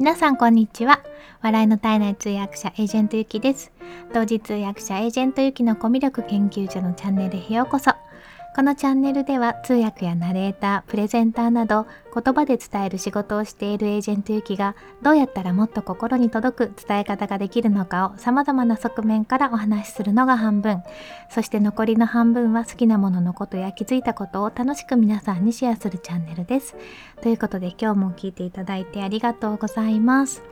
皆さんこんにちは。笑いの体内通訳者エージェントゆきです。同時通訳者エージェントゆきのコミュ力研究所のチャンネルへようこそ。このチャンネルでは通訳やナレーター、プレゼンターなど言葉で伝える仕事をしているエージェントゆきがどうやったらもっと心に届く伝え方ができるのかを様々な側面からお話しするのが半分。そして残りの半分は好きなもののことや気づいたことを楽しく皆さんにシェアするチャンネルです。ということで今日も聞いていただいてありがとうございます。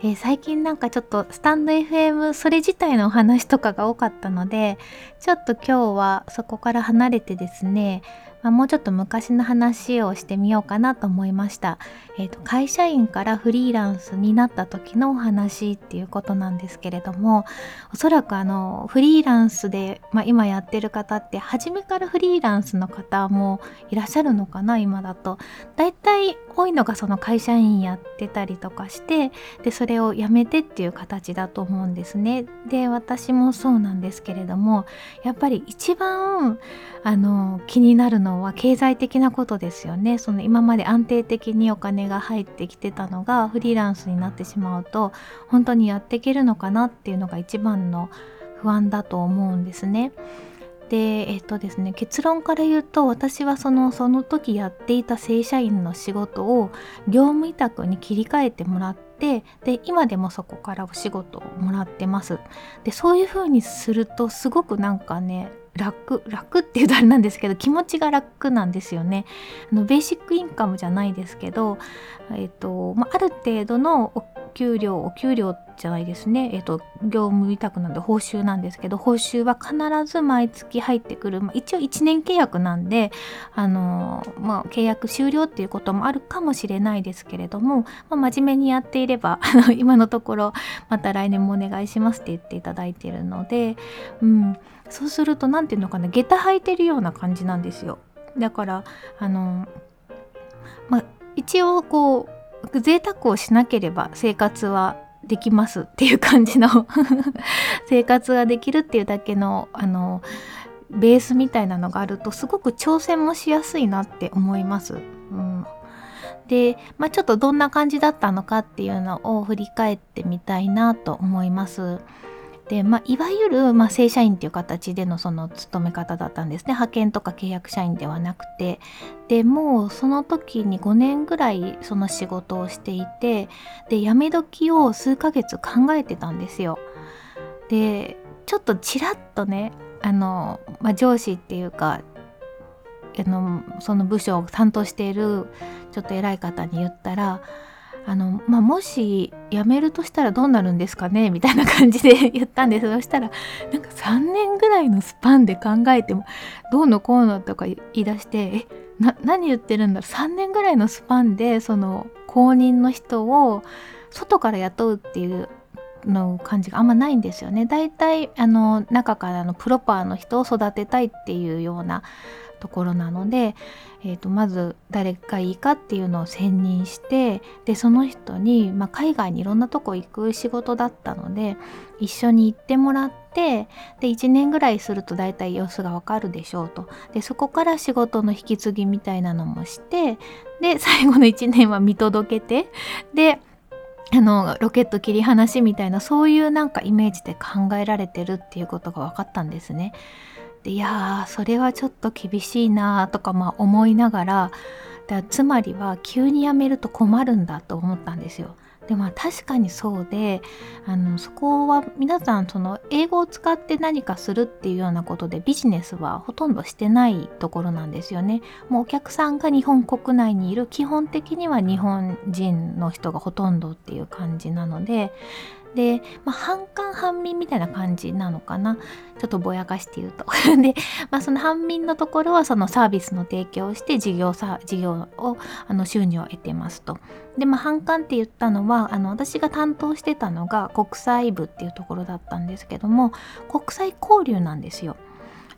えー、最近なんかちょっとスタンド FM それ自体のお話とかが多かったのでちょっと今日はそこから離れてですねまあ、もうちょっと昔の話をしてみようかなと思いました。えーと、会社員からフリーランスになった時のお話っていうことなんですけれどもおそらくあのフリーランスで、まあ、今やってる方って初めからフリーランスの方もいらっしゃるのかな今だと。だいたい多いのがその会社員やってたりとかしてでそれをやめてっていう形だと思うんですね。で私もそうなんですけれどもやっぱり一番あの気になるのは経済的なことですよねその今まで安定的にお金が入ってきてたのがフリーランスになってしまうと本当にやっていけるのかなっていうのが一番の不安だと思うんですね。でえっとですね結論から言うと私はそのその時やっていた正社員の仕事を業務委託に切り替えてもらってで今でもそこからお仕事をもらってますでそういう風にするとすごくなんかね楽楽っていうとあれなんですけど気持ちが楽なんですよね。あのベーシックインカムじゃないですけど、えっとまあ、る程度のお給料お給料じゃないですね、えっと、業務委託なんで報酬なんですけど報酬は必ず毎月入ってくる、まあ、一応1年契約なんであの、まあ、契約終了っていうこともあるかもしれないですけれども、まあ、真面目にやっていれば 今のところまた来年もお願いしますって言っていただいているので、うん、そうすると何て言うのかな下駄履いてるような感じなんですよだからあのまあ一応こう贅沢をしなければ生活はできますっていう感じの 生活ができるっていうだけのあのベースみたいなのがあるとすごく挑戦もしやすいなって思います。うん、で、まあ、ちょっとどんな感じだったのかっていうのを振り返ってみたいなと思います。で、まあ、いわゆる、まあ、正社員っていう形でのその勤め方だったんですね派遣とか契約社員ではなくてでもうその時に5年ぐらいその仕事をしていてで辞め時を数ヶ月考えてたんですよ。でちょっとちらっとねあの、まあ、上司っていうかあのその部署を担当しているちょっと偉い方に言ったらあの、まあ、もし辞めるとしたらどうなるんですかね？みたいな感じで言ったんですそしたらなんか3年ぐらいのスパンで考えてもどうのこうのとか言い出してえな何言ってるんだろう？3年ぐらいのスパンでその後任の人を外から雇うっていうの感じがあんまないんですよね。だいたいあの中からのプロパーの人を育てたいっていうようなところなので、えーと、まず誰がいいかっていうのを選任してでその人に、まあ、海外にいろんなとこ行く仕事だったので一緒に行ってもらってで1年ぐらいすると大体様子がわかるでしょうとでそこから仕事の引き継ぎみたいなのもしてで 最後の1年は見届けてであのロケット切り離しみたいなそういうなんかイメージで考えられてるっていうことが分かったんですね。でいやーそれはちょっと厳しいなとかまあ思いながらだつまりは急に辞めると困るんだと思ったんですよ。でまあ確かにそうであのそこは皆さんその英語を使って何かするっていうようなことでビジネスはほとんどしてないところなんですよね。もうお客さんが日本国内にいる基本的には日本人の人がほとんどっていう感じなのでで、まあ、半官半民みたいな感じなのかな。ちょっとぼやかして言うと。で、まあ、その半民のところはそのサービスの提供をして事業さ事業をあの収入を得てますと。で、まあ、半官って言ったのはあの私が担当してたのが国際部っていうところだったんですけども国際交流なんですよ。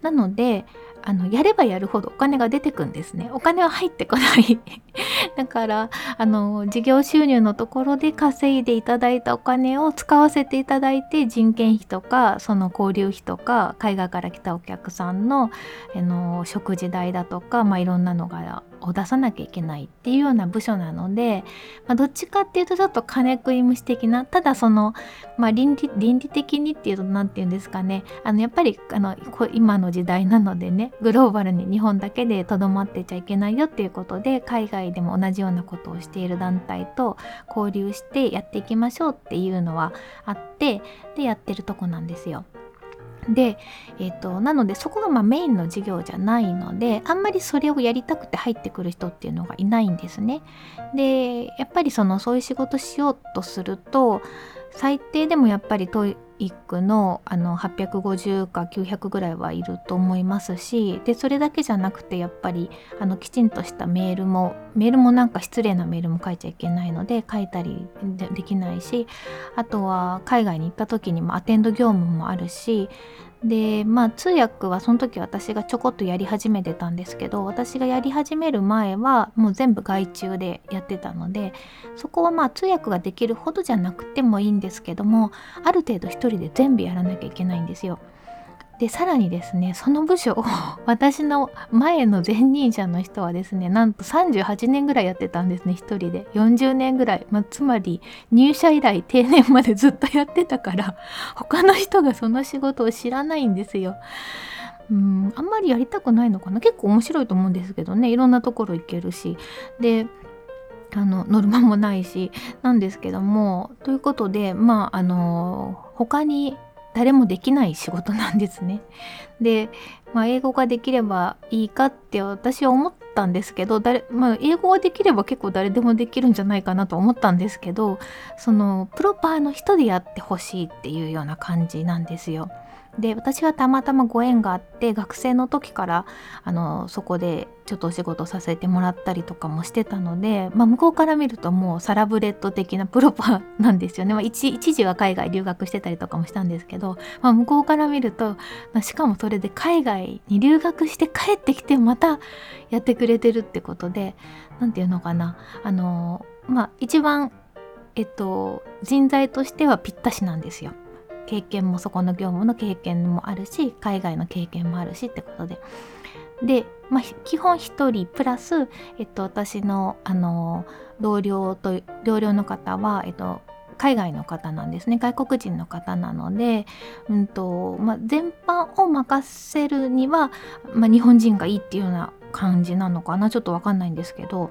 なのであのやればやるほどお金が出てくんですね。お金は入ってこない。だからあの事業収入のところで稼いでいただいたお金を使わせていただいて人件費とかその交流費とか海外から来たお客さんのあの食事代だとか、まあ、いろんなのがを出さなきゃいけないっていうような部署なので、まあ、どっちかっていうとちょっと金食い虫的なただその、まあ、倫理倫理的にっていうと何て言うんですかねあのやっぱりあの今の時代なのでねグローバルに日本だけでとどまってちゃいけないよっていうことで海外でも同じようなことをしている団体と交流してやっていきましょうっていうのはあってでやってるとこなんですよ。で、えーと、なのでそこがまあメインの授業じゃないのであんまりそれをやりたくて入ってくる人っていうのがいないんですね。でやっぱりそのそういう仕事しようとすると最低でもやっぱり1区のあの850か900ぐらいはいると思いますしでそれだけじゃなくてやっぱりあのきちんとしたメールもメールもなんか失礼なメールも書いちゃいけないので書いたりできないしあとは海外に行った時にもアテンド業務もあるしでまあ通訳はその時私がちょこっとやり始めてたんですけど私がやり始める前はもう全部外注でやってたのでそこはまあ通訳ができるほどじゃなくてもいいんですけどもある程度一人人で全部やらなきゃいけないんですよ。でさらにですねその部署を 私の前の前任者の人はですねなんと38年ぐらいやってたんですね一人で。40年ぐらい、まあ、つまり入社以来定年までずっとやってたから 他の人がその仕事を知らないんですよ。うんあんまりやりたくないのかな。結構面白いと思うんですけどね。いろんなところ行けるし。であのノルマもないしなんですけどもということでまああの他に誰もできない仕事なんですね。で、まあ、英語ができればいいかって私は思ったんですけど誰、まあ、英語ができれば結構誰でもできるんじゃないかなと思ったんですけどそのプロパーの人でやってほしいっていうような感じなんですよ。で私はたまたまご縁があって学生の時からあのそこでちょっとお仕事させてもらったりとかもしてたので、まあ、向こうから見るともうサラブレッド的な プロパなんですよね、まあ一、一時は海外留学してたりとかもしたんですけど、まあ、向こうから見ると、まあ、しかもそれで海外に留学して帰ってきてまたやってくれてるってことで何て言うのかなあのまあ一番えっと人材としてはぴったしなんですよ。経験もそこの業務の経験もあるし海外の経験もあるしってことで。で、まあ、基本1人プラス、えっと、私のあの同僚と同僚の方は、えっと、海外の方なんですね。外国人の方なので、うんとまあ、全般を任せるには、まあ、日本人がいいっていうような感じなのかな。ちょっと分かんないんですけど。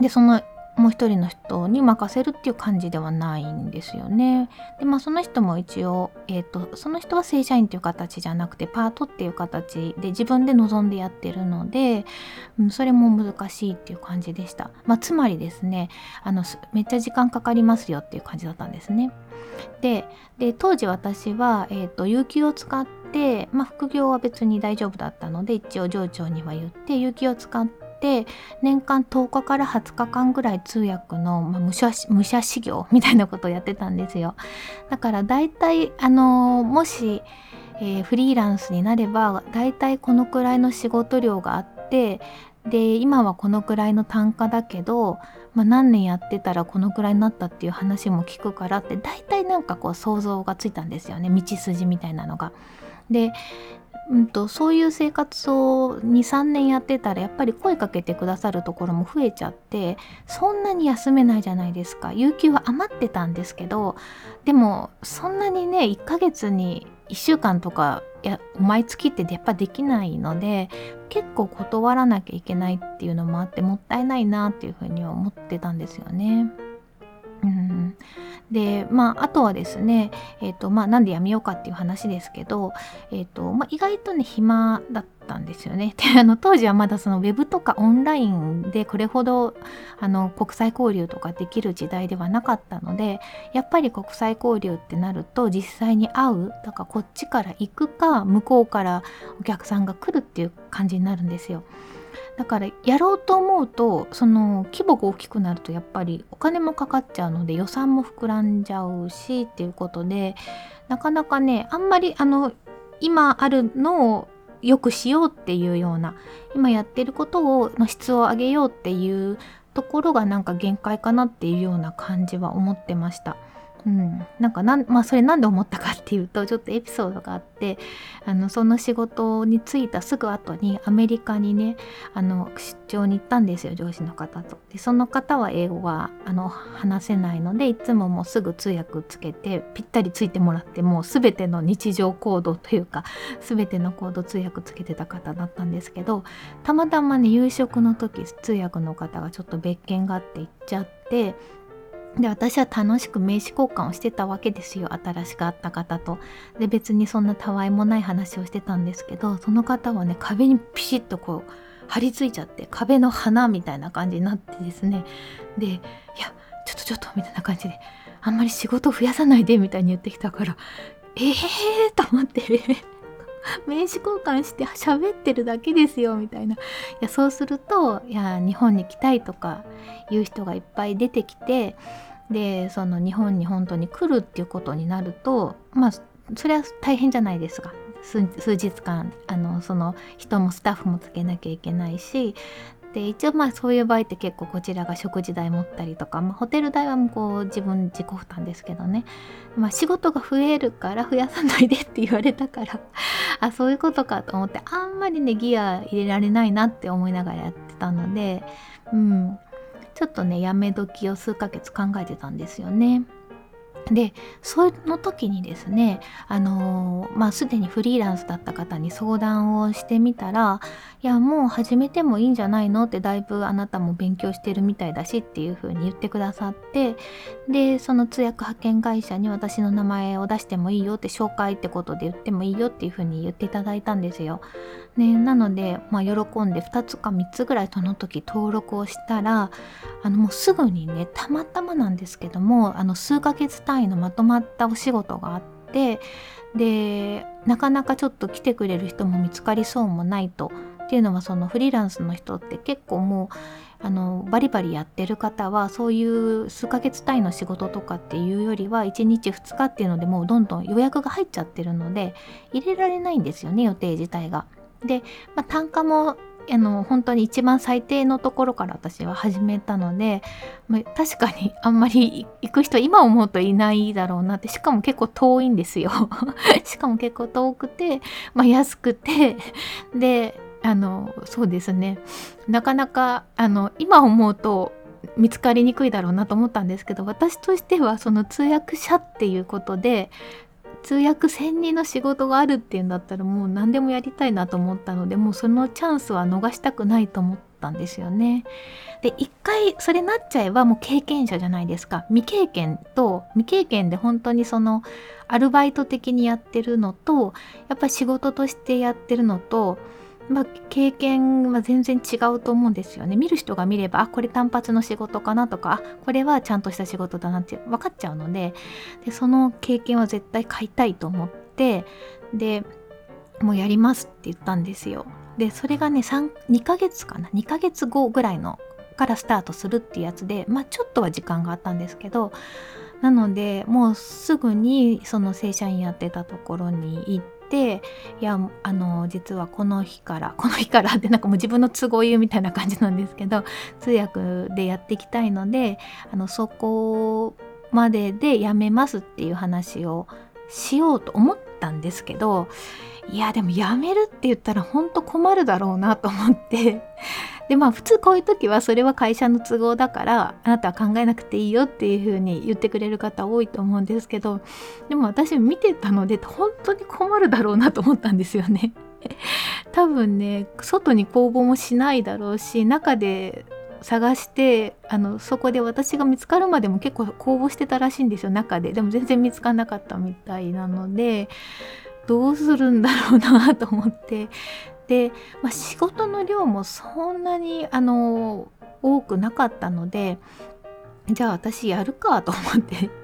でそのもう一人の人に任せるっていう感じではないんですよね。でまあその人も一応、えーと、その人は正社員っていう形じゃなくてパートっていう形で自分で望んでやってるので、うん、それも難しいっていう感じでした。まあ、つまりですねあのめっちゃ時間かかりますよっていう感じだったんですね。でで当時私は、えーと、有給を使って、まあ、副業は別に大丈夫だったので一応上長には言って有給を使ってて年間10日から20日間ぐらい通訳の、まあ、武者武者修行みたいなことをやってたんですよだから大体あのもし、えー、フリーランスになれば大体このくらいの仕事量があってで今はこのくらいの単価だけど、まあ、何年やってたらこのくらいになったっていう話も聞くからって大体なんかこう想像がついたんですよね道筋みたいなのが。でうんと、そういう生活を23年やってたらやっぱり声かけてくださるところも増えちゃってそんなに休めないじゃないですか有給は余ってたんですけどでもそんなにね1ヶ月に1週間とかや毎月ってやっぱできないので結構断らなきゃいけないっていうのもあってもったいないなっていうふうに思ってたんですよね。うん、でまああとはですね、えーとまあ、なんでやめようかっていう話ですけど、えーとまあ、意外とね暇だったんですよね。であの当時はまだそのウェブとかオンラインでこれほどあの国際交流とかできる時代ではなかったのでやっぱり国際交流ってなると実際に会うだからこっちから行くか向こうからお客さんが来るっていう感じになるんですよ。だからやろうと思うとその規模が大きくなるとやっぱりお金もかかっちゃうので予算も膨らんじゃうしっていうことでなかなかねあんまりあの今あるのを良くしようっていうような今やってることをの質を上げようっていうところがなんか限界かなっていうような感じは思ってました。うん、なんかなんまあそれなんで思ったかっていうとちょっとエピソードがあってあのその仕事に就いたすぐ後にアメリカにねあの出張に行ったんですよ上司の方と。でその方は英語があの話せないのでいつももうすぐ通訳つけてぴったりついてもらってもう全ての日常行動というか全ての行動通訳つけてた方だったんですけどたまたまね夕食の時通訳の方がちょっと別件があって行っちゃってで私は楽しく名刺交換をしてたわけですよ。新しく会った方と。で別にそんなたわいもない話をしてたんですけどその方はね壁にピシッとこう張り付いちゃって壁の花みたいな感じになってですね。でいやちょっとちょっとみたいな感じであんまり仕事増やさないでみたいに言ってきたからええー、と思って。名刺交換して喋ってるだけですよみたいな。いやそうするといや日本に来たいとかいう人がいっぱい出てきてでその日本に本当に来るっていうことになるとまあそれは大変じゃないですか。数日間あのその人もスタッフもつけなきゃいけないしで一応まあそういう場合って結構こちらが食事代持ったりとか、まあ、ホテル代はもうこう自分自己負担ですけどね、まあ、仕事が増えるから増やさないでって言われたから あそういうことかと思ってあんまりねギア入れられないなって思いながらやってたのでうんちょっとねやめ時を数ヶ月考えてたんですよね。でその時にですねあのー、まあすでにフリーランスだった方に相談をしてみたらいやもう始めてもいいんじゃないのってだいぶあなたも勉強してるみたいだしっていう風に言ってくださってでその通訳派遣会社に私の名前を出してもいいよって紹介ってことで言ってもいいよっていう風に言っていただいたんですよ。ね、なので、まあ、喜んで2つか3つぐらいその時登録をしたらあのもうすぐにねたまたまなんですけどもあの数ヶ月単位のまとまったお仕事があってでなかなかちょっと来てくれる人も見つかりそうもないと。っていうのはそのフリーランスの人って結構もうあのバリバリやってる方はそういう数ヶ月単位の仕事とかっていうよりは1日2日っていうのでもうどんどん予約が入っちゃってるので入れられないんですよね予定自体が。で、まあ、単価もあの本当に一番最低のところから私は始めたので、まあ、確かにあんまり行く人今思うといないだろうなってしかも結構遠いんですよ。しかも結構遠くて、まあ、安くてであのそうですね。なかなかあの今思うと見つかりにくいだろうなと思ったんですけど私としてはその通訳者っていうことで通訳専任の仕事があるっていうんだったらもう何でもやりたいなと思ったのでもうそのチャンスは逃したくないと思ったんですよね。で一回それなっちゃえばもう経験者じゃないですか未経験と未経験で本当にそのアルバイト的にやってるのとやっぱ仕事としてやってるのとまあ、経験は全然違うと思うんですよね。見る人が見れば、あ、これ単発の仕事かなとか、これはちゃんとした仕事だなって分かっちゃうので、でその経験は絶対買いたいと思って、で、もうやりますって言ったんですよ。で、それがね、3、2ヶ月かな ?2 ヶ月後ぐらいのからスタートするっていうやつで、まあちょっとは時間があったんですけど、なので、もうすぐにその正社員やってたところに行って、ていやあの実はこの日から この日からってなんかもう自分の都合言うみたいな感じなんですけど通訳でやっていきたいのであのそこまででやめますっていう話をしようと思ったんですけどいやでもやめるって言ったら本当困るだろうなと思って。でまあ普通こういう時はそれは会社の都合だからあなたは考えなくていいよっていう風に言ってくれる方多いと思うんですけどでも私見てたので本当に困るだろうなと思ったんですよね。多分ね外に公募もしないだろうし中で探してあのそこで私が見つかるまでも結構公募してたらしいんですよ中ででも全然見つかんなかったみたいなのでどうするんだろうなと思ってで、まあ、仕事の量もそんなにあの多くなかったのでじゃあ私やるかと思って。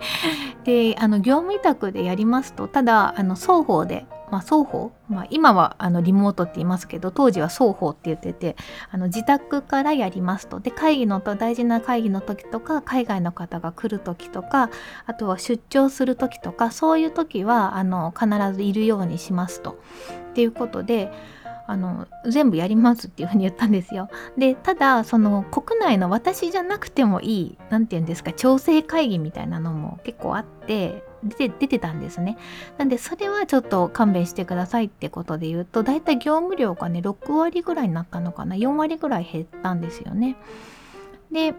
であの業務委託でやりますとただあの双方で、まあ、双方、まあ、今はあのリモートって言いますけど当時は双方って言っててあの自宅からやりますと。で会議のと大事な会議の時とか海外の方が来る時とかあとは出張する時とかそういう時はあの必ずいるようにしますと。っていうことであの全部やりますっていうふうに言ったんですよ。でただその国内の私じゃなくてもいい何て言うんですか調整会議みたいなのも結構あって出て出てたんですね。なんでそれはちょっと勘弁してくださいってことで言うとだいたい業務量がね6割ぐらいになったのかな4割ぐらい減ったんですよね。で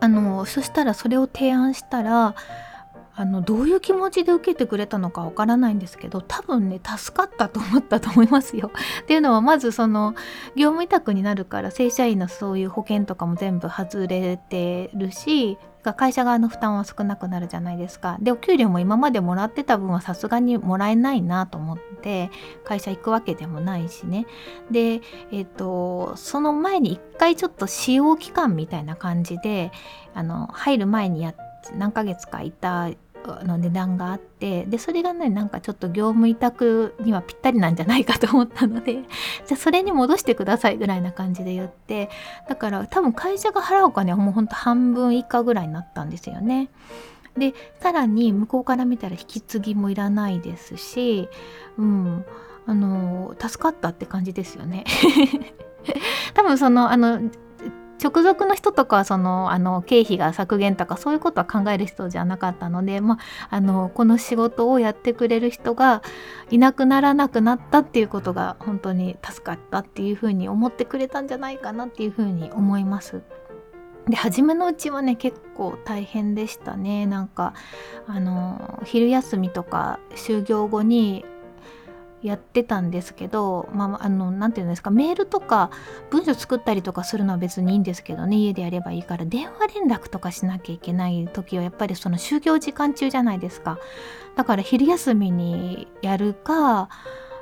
あのそしたらそれを提案したらあのどういう気持ちで受けてくれたのかわからないんですけど多分ね助かったと思ったと思いますよ。っていうのはまずその業務委託になるから正社員のそういう保険とかも全部外れてるし会社側の負担は少なくなるじゃないですか。でお給料も今までもらってた分はさすがにもらえないなと思って会社行くわけでもないしね。でえっ、ー、とその前に一回ちょっと使用期間みたいな感じであの入る前にや何ヶ月かいたの値段があってでそれがねなんかちょっと業務委託にはぴったりなんじゃないかと思ったので じゃあそれに戻してくださいぐらいな感じで言ってだから多分会社が払うお金はもうほんと半分以下ぐらいになったんですよね。でさらに向こうから見たら引き継ぎもいらないですしうんあの助かったって感じですよね。多分そのあの直属の人とかはそのあの経費が削減とかそういうことは考える人じゃなかったので、まあ、あのこの仕事をやってくれる人がいなくならなくなったっていうことが本当に助かったっていうふうに思ってくれたんじゃないかなっていうふうに思います。で初めのうちはね結構大変でしたねなんかあの昼休みとか就業後にやってたんですけど、まあ、あの、なていうんですか、メールとか文書作ったりとかするのは別にいいんですけどね、家でやればいいから、電話連絡とかしなきゃいけない時は、やっぱりその就業時間中じゃないですか。だから昼休みにやるか、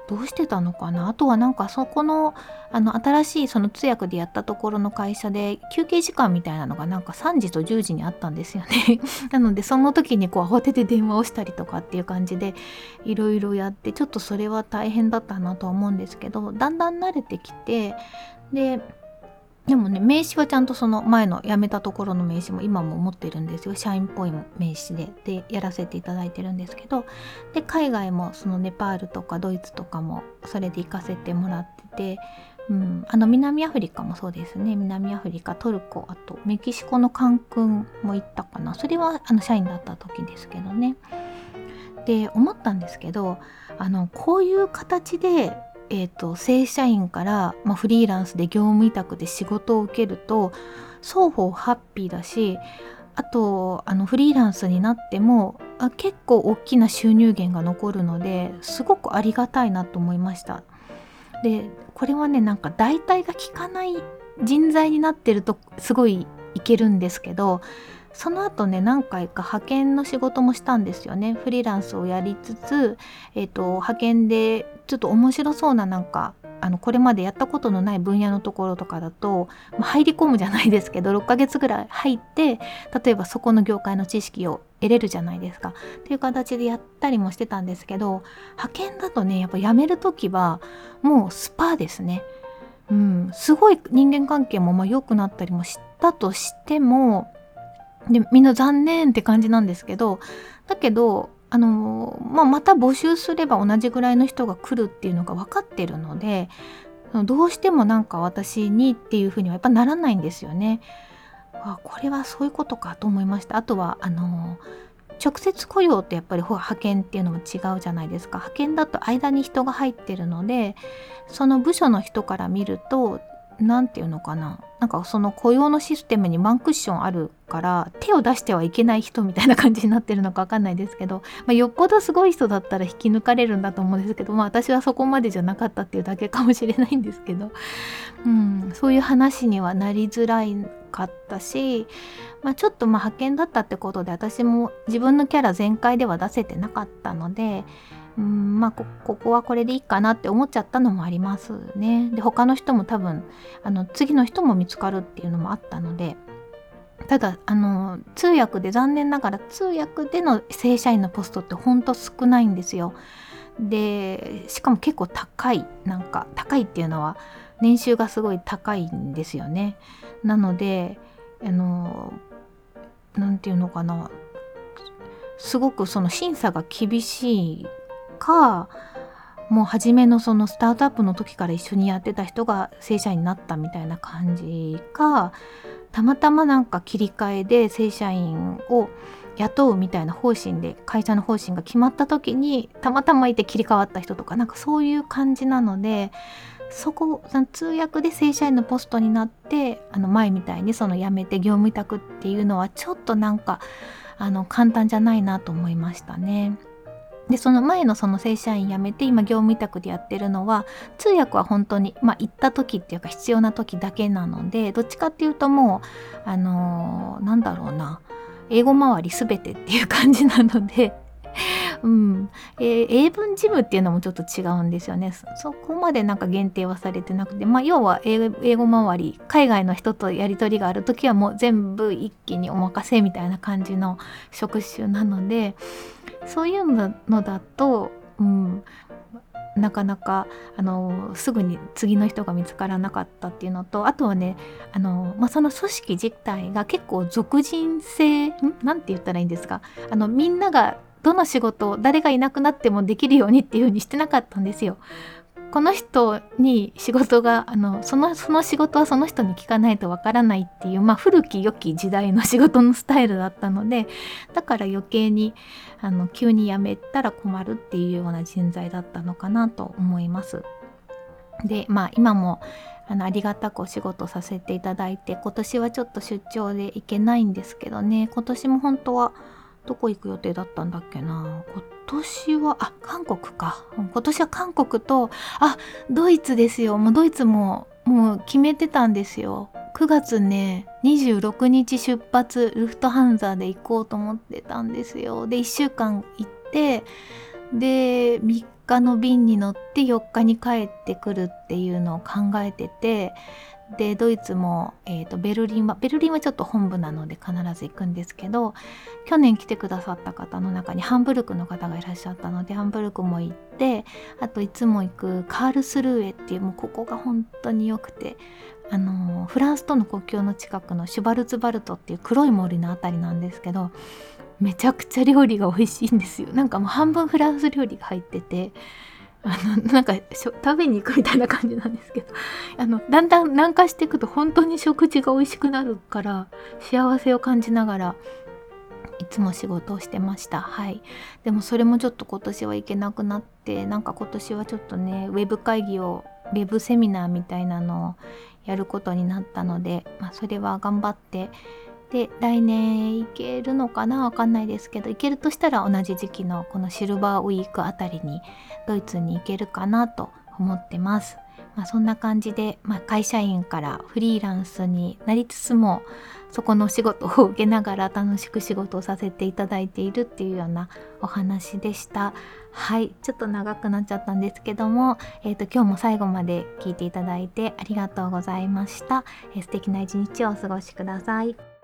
どうしてたのかな？あとはなんかそこのあの新しいその通訳でやったところの会社で休憩時間みたいなのがなんか3時と10時にあったんですよね。なのでその時にこう慌てて電話をしたりとかっていう感じでいろいろやってちょっとそれは大変だったなとは思うんですけどだんだん慣れてきてででもね名刺はちゃんとその前の辞めたところの名刺も今も持ってるんですよ。社員っぽい名刺ででやらせていただいてるんですけど。で海外もそのネパールとかドイツとかもそれで行かせてもらってて、うん、あの南アフリカもそうですね。南アフリカトルコあとメキシコのカンクンも行ったかな。それはあの社員だった時ですけどね。で思ったんですけどあのこういう形でえーと、正社員から、まあ、フリーランスで業務委託で仕事を受けると双方ハッピーだしあとあのフリーランスになってもあ結構大きな収入源が残るのですごくありがたいなと思いました。でこれはねなんか代替が効かない人材になってるとすごいいけるんですけどその後ね何回か派遣の仕事もしたんですよね。フリーランスをやりつつ、えーと、派遣でちょっと面白そうななんかあのこれまでやったことのない分野のところとかだと、まあ、入り込むじゃないですけど6ヶ月ぐらい入って例えばそこの業界の知識を得れるじゃないですか。っていう形でやったりもしてたんですけど派遣だとねやっぱ辞める時はもうスパーですね。うん、すごい人間関係もまあ良くなったりもしたとしてもでみんな残念って感じなんですけどだけどあの、まあ、また募集すれば同じぐらいの人が来るっていうのが分かってるのでどうしてもなんか私にっていうふうにはやっぱならないんですよね。あこれはそういうことかと思いました。あとはあの直接雇用ってやっぱり派遣っていうのも違うじゃないですか派遣だと間に人が入ってるのでその部署の人から見ると何て言うのかな？なんかその雇用のシステムにワンクッションあるから手を出してはいけない人みたいな感じになってるのか分かんないですけど、まあ、よっぽどすごい人だったら引き抜かれるんだと思うんですけど、まあ、私はそこまでじゃなかったっていうだけかもしれないんですけど、うん、そういう話にはなりづらいかったし、まあ、ちょっとまあ派遣だったってことで私も自分のキャラ全開では出せてなかったのでうんまあここはこれでいいかなって思っちゃったのもありますね。で他の人も多分あの次の人も見つかるっていうのもあったのでただあの通訳で残念ながら通訳での正社員のポストってほんと少ないんですよ。でしかも結構高いなんか高いっていうのは年収がすごい高いんですよね。なのであの何て言うのかなすごくその審査が厳しいかもう初めのそのスタートアップの時から一緒にやってた人が正社員になったみたいな感じかたまたまなんか切り替えで正社員を雇うみたいな方針で会社の方針が決まった時にたまたまいて切り替わった人とかなんかそういう感じなのでそこ通訳で正社員のポストになってあの前みたいにその辞めて業務委託っていうのはちょっとなんかあの簡単じゃないなと思いましたね。でその前のその正社員辞めて今業務委託でやってるのは通訳は本当にまあ行った時っていうか必要な時だけなのでどっちかっていうともうあのー、なんだろうな英語周り全てっていう感じなのでうん。えー、英文事務っていうのもちょっと違うんですよね。そこまでなんか限定はされてなくて、まあ、要は英語周り海外の人とやり取りがある時はもう全部一気にお任せみたいな感じの職種なのでそういうのだと、うん、なかなかあのすぐに次の人が見つからなかったっていうのとあとはねあの、まあ、その組織自体が結構属人性ん？なんて言ったらいいんですか？あのみんながどの仕事を誰がいなくなってもできるようにっていう風にしてなかったんですよ。この人に仕事があのそのその仕事はその人に聞かないとわからないっていう、まあ、古き良き時代の仕事のスタイルだったのでだから余計にあの急に辞めたら困るっていうような人材だったのかなと思います。でまあ今もあのありがたくお仕事させていただいて今年はちょっと出張で行けないんですけどね今年も本当はどこ行く予定だったんだっけな？今年はあ韓国か。今年は韓国とあドイツですよ。もうドイツももう決めてたんですよ。9月ね26日出発ルフトハンザーで行こうと思ってたんですよ。で1週間行ってで3日の便に乗って4日に帰ってくるっていうのを考えててでドイツも、えーと、ベルリンはベルリンはちょっと本部なので必ず行くんですけど去年来てくださった方の中にハンブルクの方がいらっしゃったのでハンブルクも行ってあといつも行くカールスルーエっていうもうここが本当に良くてあのフランスとの国境の近くのシュバルツバルトっていう黒い森の辺りなんですけどめちゃくちゃ料理が美味しいんですよ。なんかもう半分フランス料理が入っててあのなんか食べに行くみたいな感じなんですけど。あのだんだん南下していくと本当に食事が美味しくなるから幸せを感じながらいつも仕事をしてました。はい。でもそれもちょっと今年は行けなくなってなんか今年はちょっとねウェブ会議をウェブセミナーみたいなのをやることになったので、まあ、それは頑張ってで来年行けるのかなわかんないですけど行けるとしたら同じ時期のこのシルバーウィークあたりにドイツに行けるかなと思ってます。まあ、そんな感じで、まあ、会社員からフリーランスになりつつもそこの仕事を受けながら楽しく仕事をさせていただいているっていうようなお話でした。はいちょっと長くなっちゃったんですけども、えーと、今日も最後まで聞いていただいてありがとうございました。えー、素敵な一日をお過ごしください。